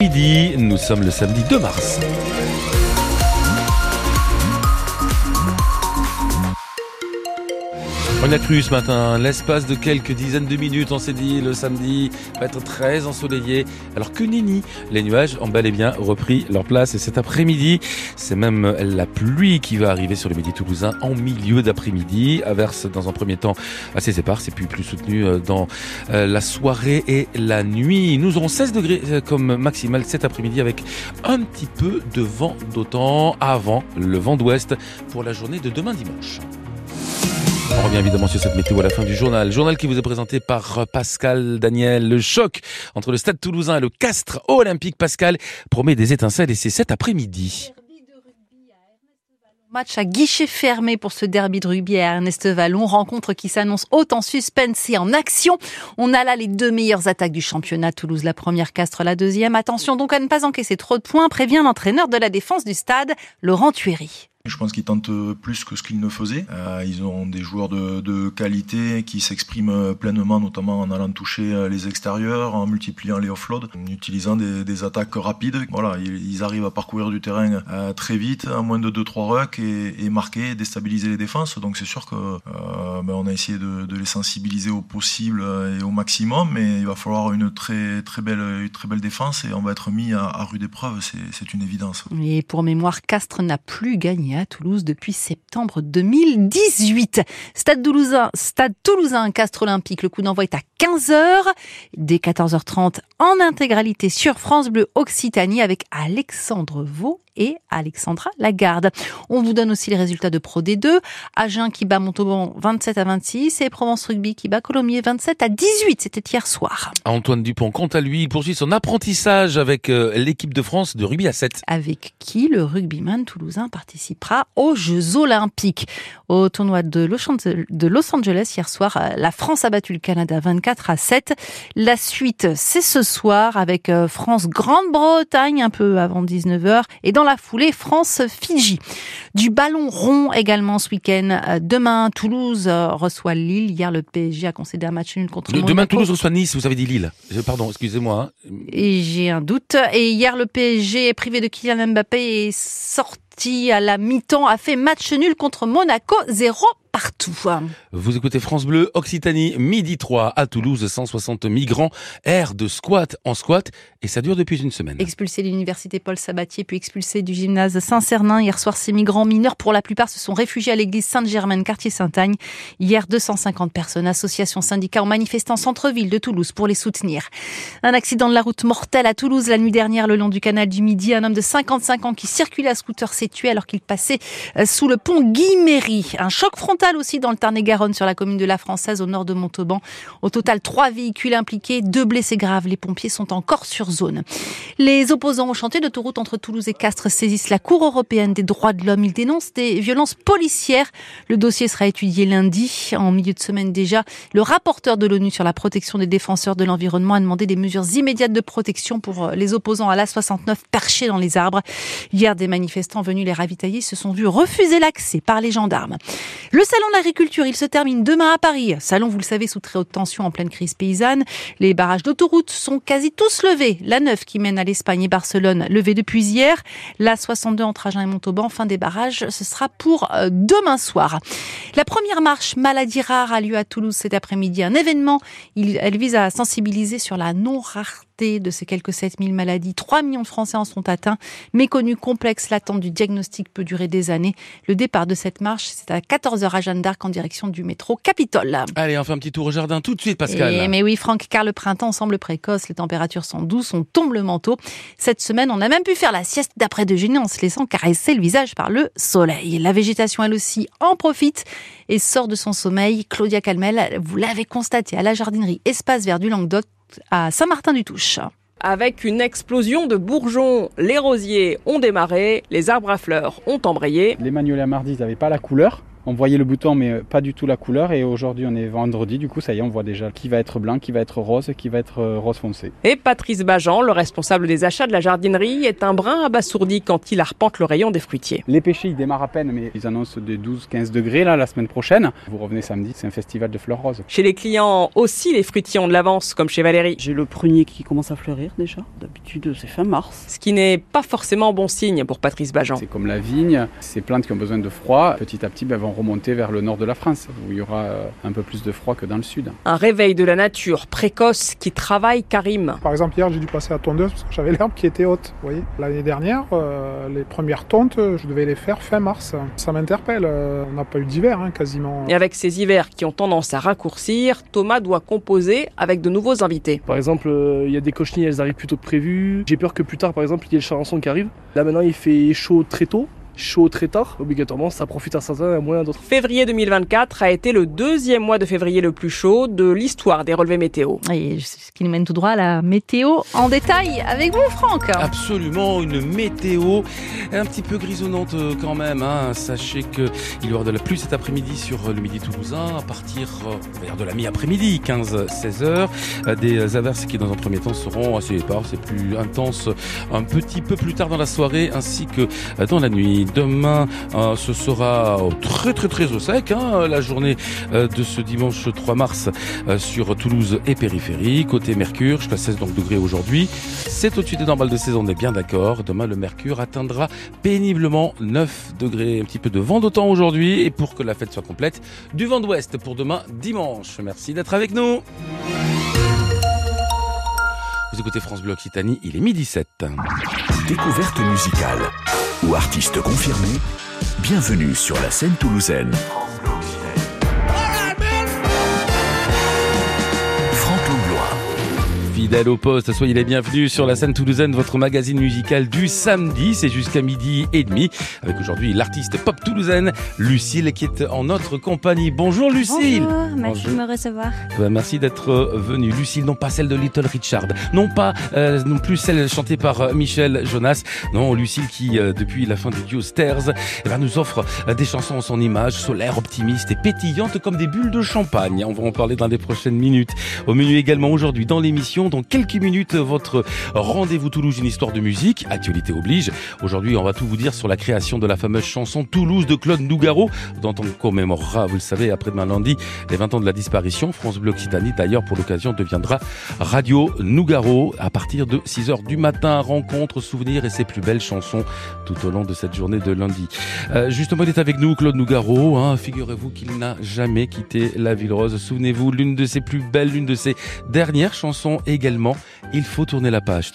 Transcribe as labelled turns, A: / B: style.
A: Midi, nous sommes le samedi 2 mars. On a cru ce matin, l'espace de quelques dizaines de minutes, on s'est dit le samedi va être très ensoleillé, alors que Nini, les nuages ont bel et bien repris leur place et cet après-midi, c'est même la pluie qui va arriver sur le midi toulousain en milieu d'après-midi, averse dans un premier temps assez éparse et puis plus soutenu euh, dans euh, la soirée et la nuit. Nous aurons 16 degrés euh, comme maximal cet après-midi avec un petit peu de vent d'autant avant le vent d'ouest pour la journée de demain dimanche. On revient évidemment sur cette météo à la fin du journal. Journal qui vous est présenté par Pascal Daniel. Le choc entre le stade toulousain et le Castres olympique. Pascal promet des étincelles et c'est cet après-midi.
B: Match à guichet fermé pour ce derby de rugby à Ernest Vallon. Rencontre qui s'annonce haute en suspense et en action. On a là les deux meilleures attaques du championnat. Toulouse la première, Castres la deuxième. Attention donc à ne pas encaisser trop de points, prévient l'entraîneur de la défense du stade, Laurent Thuéry.
C: Je pense qu'ils tentent plus que ce qu'ils ne faisaient. Euh, ils ont des joueurs de, qualité qui s'expriment pleinement, notamment en allant toucher les extérieurs, en multipliant les offloads, en utilisant des, attaques rapides. Voilà, ils, arrivent à parcourir du terrain euh, très vite, en moins de 2-3 rucks, et, marquer, déstabiliser les défenses. Donc c'est sûr que euh, ben a essayé de, les sensibiliser au possible et au maximum, mais il va falloir une très très belle, très belle défense et on va être mis à, à rude épreuve, c'est une évidence.
B: Et pour mémoire, Castres n'a plus gagné à Toulouse depuis septembre 2018. Stade Toulousain, Stade Toulousain, Castres Olympique. Le coup d'envoi est à 15h, dès 14h30 en intégralité sur France Bleu Occitanie avec Alexandre Vaux et Alexandra Lagarde. On vous donne aussi les résultats de Pro D2. Agen qui bat Montauban 27 à 26 et Provence Rugby qui bat Colomiers 27 à 18. C'était hier soir.
A: Antoine Dupont, quant à lui, il poursuit son apprentissage avec euh, l'équipe de France de rugby à 7.
B: Avec qui le rugbyman toulousain participera aux Jeux Olympiques? Au tournoi de Los Angeles hier soir, euh, la France a battu le Canada 24 à 7. La suite, c'est ce soir avec euh, France-Grande-Bretagne un peu avant 19h et dans la foulée France-Fidji. Du ballon rond également ce week-end. Demain, Toulouse reçoit Lille. Hier, le PSG a concédé un match nul contre le,
A: Demain, Toulouse reçoit Nice. Vous avez dit Lille. Pardon, excusez-moi.
B: Hein. Et j'ai un doute. Et hier, le PSG est privé de Kylian Mbappé et sorti à la mi-temps a fait match nul contre Monaco 0 partout.
A: Vous écoutez France Bleu, Occitanie, midi 3 à Toulouse, 160 migrants, air de squat en squat, et ça dure depuis une semaine.
B: Expulsés de l'université Paul Sabatier, puis expulsés du gymnase Saint-Cernin. Hier soir, ces migrants mineurs, pour la plupart, se sont réfugiés à l'église Sainte-Germaine, quartier Saint-Agne. Hier, 250 personnes, associations, syndicats ont manifesté en centre-ville de Toulouse pour les soutenir. Un accident de la route mortel à Toulouse la nuit dernière, le long du canal du Midi. Un homme de 55 ans qui circulait à scooter s'est tué alors qu'il passait euh, sous le pont Guy-Méry. Un choc frontal aussi dans le Tarn-et-Garonne sur la commune de La Française au nord de Montauban. Au total, trois véhicules impliqués, deux blessés graves. Les pompiers sont encore sur zone. Les opposants au chantier d'autoroute entre Toulouse et Castres saisissent la Cour européenne des droits de l'homme. Ils dénoncent des violences policières. Le dossier sera étudié lundi. En milieu de semaine déjà, le rapporteur de l'ONU sur la protection des défenseurs de l'environnement a demandé des mesures immédiates de protection pour les opposants à l'A69 perchés dans les arbres. Hier, des manifestants venus les ravitailler se sont vus refuser l'accès par les gendarmes. Le salon de l'agriculture, il se termine demain à Paris. Salon, vous le savez, sous très haute tension en pleine crise paysanne. Les barrages d'autoroute sont quasi tous levés. La 9 qui mène à l'Espagne et Barcelone, levée depuis hier. La 62 entre Agen et Montauban, fin des barrages, ce sera pour euh, demain soir. La première marche maladie rare a lieu à Toulouse cet après-midi. Un événement, elle vise à sensibiliser sur la non-rareté de ces quelques 7000 maladies. 3 millions de Français en sont atteints. Méconnu, complexe, l'attente du diagnostic peut durer des années. Le départ de cette marche, c'est à 14h à Jeanne d'Arc en direction du métro Capitole.
A: Allez, on fait un petit tour au jardin tout de suite, Pascal.
B: Et, mais oui, Franck, car le printemps semble précoce, les températures sont douces, on tombe le manteau. Cette semaine, on a même pu faire la sieste d'après déjeuner en se laissant caresser le visage par le soleil. La végétation, elle aussi, en profite et sort de son sommeil. Claudia Calmel, vous l'avez constaté à la jardinerie Espace Vert du Languedoc, à Saint-Martin-du-Touche.
D: Avec une explosion de bourgeons, les rosiers ont démarré, les arbres à fleurs ont embrayé.
E: Les magnolias mardi n'avaient pas la couleur On voyait le bouton mais pas du tout la couleur et aujourd'hui on est vendredi, du coup ça y est, on voit déjà qui va être blanc, qui va être rose, qui va être euh, rose foncé.
D: Et Patrice Bajan, le responsable des achats de la jardinerie, est un brin abasourdi quand il arpente le rayon des fruitiers.
E: Les pêchers ils démarrent à peine mais ils annoncent des 12-15 degrés là la semaine prochaine. Vous revenez samedi, c'est un festival de fleurs roses.
D: Chez les clients aussi, les fruitiers ont de l'avance, comme chez Valérie.
F: J'ai le prunier qui commence à fleurir déjà. D'habitude c'est fin mars.
D: Ce qui n'est pas forcément bon signe pour Patrice Bajan.
E: C'est comme la vigne, ces plantes qui ont besoin de froid, petit à petit ben, vont remonter vers le nord de la France, où il y aura euh, un peu plus de froid que dans le sud.
D: Un réveil de la nature précoce qui travaille Karim.
G: Par exemple, hier, j'ai dû passer à tondeuse parce que j'avais l'herbe qui était haute. Vous voyez, l'année dernière, euh, les premières tontes, je devais les faire fin mars. Ça m'interpelle. euh, on n'a pas eu d'hiver hein, quasiment.
D: Et avec ces hivers qui ont tendance à raccourcir, Thomas doit composer avec de nouveaux invités.
H: Par exemple, euh, il y a des cochenilles, elles arrivent plus tôt que prévu. J'ai peur que plus tard, par exemple, il y ait le charançon qui arrive. Là maintenant, il fait chaud très tôt, chaud très tard. Obligatoirement, ça profite à certains et moins à d'autres.
D: Février 2024 a été le deuxième mois de février le plus chaud de l'histoire des relevés météo.
B: Et ce qui nous mène tout droit à la météo en détail avec vous, Franck.
A: Absolument, une météo un petit peu grisonnante euh, quand même. hein. Sachez que il y aura de la pluie cet après-midi sur le midi toulousain à partir euh, de la mi-après-midi, 15-16 heures. Euh, Des averses qui dans un premier temps seront assez éparses et plus intenses un petit peu plus tard dans la soirée ainsi que dans la nuit. Demain, euh, ce sera très très très au sec. hein, la journée euh, de ce dimanche 3 mars euh, sur Toulouse et périphérie. Côté Mercure, jusqu'à 16 donc, degrés aujourd'hui. C'est au-dessus des normales de saison, on est bien d'accord. Demain, le Mercure atteindra péniblement 9 degrés. Un petit peu de vent d'autant aujourd'hui. Et pour que la fête soit complète, du vent d'ouest pour demain dimanche. Merci d'être avec nous. Vous écoutez France Bleu Occitanie, il est midi 7.
I: Découverte musicale ou artiste confirmé, bienvenue sur la scène toulousaine.
A: Fidèle au poste, soyez les bienvenus sur la scène toulousaine, votre magazine musical du samedi, c'est jusqu'à midi et demi, avec aujourd'hui l'artiste pop toulousaine, Lucille, qui est en notre compagnie. Bonjour Lucille
J: Bonjour, merci
A: Bonjour.
J: de me recevoir.
A: Bah, Merci d'être euh, venue. Lucille, non pas celle de Little Richard, non pas euh, non plus celle chantée par euh, Michel Jonas, non Lucille qui, euh, depuis la fin du duo Stairs, eh ben, nous offre euh, des chansons en son image, solaire, optimiste et pétillante comme des bulles de champagne. On va en parler dans les prochaines minutes. Au menu également aujourd'hui dans l'émission, dans quelques minutes, votre rendez-vous Toulouse, une histoire de musique, actualité oblige. Aujourd'hui, on va tout vous dire sur la création de la fameuse chanson Toulouse de Claude Nougaro, dont on commémorera, vous le savez, après-demain lundi, les 20 ans de la disparition. France Bleu Occitanie, d'ailleurs, pour l'occasion, deviendra Radio Nougaro à partir de 6 heures du matin. Rencontre, souvenirs et ses plus belles chansons tout au long de cette journée de lundi. Euh, justement, il est avec nous, Claude Nougaro. Hein, Figurez-vous qu'il n'a jamais quitté la Ville Rose. Souvenez-vous, l'une de ses plus belles, l'une de ses dernières chansons Il faut tourner la page.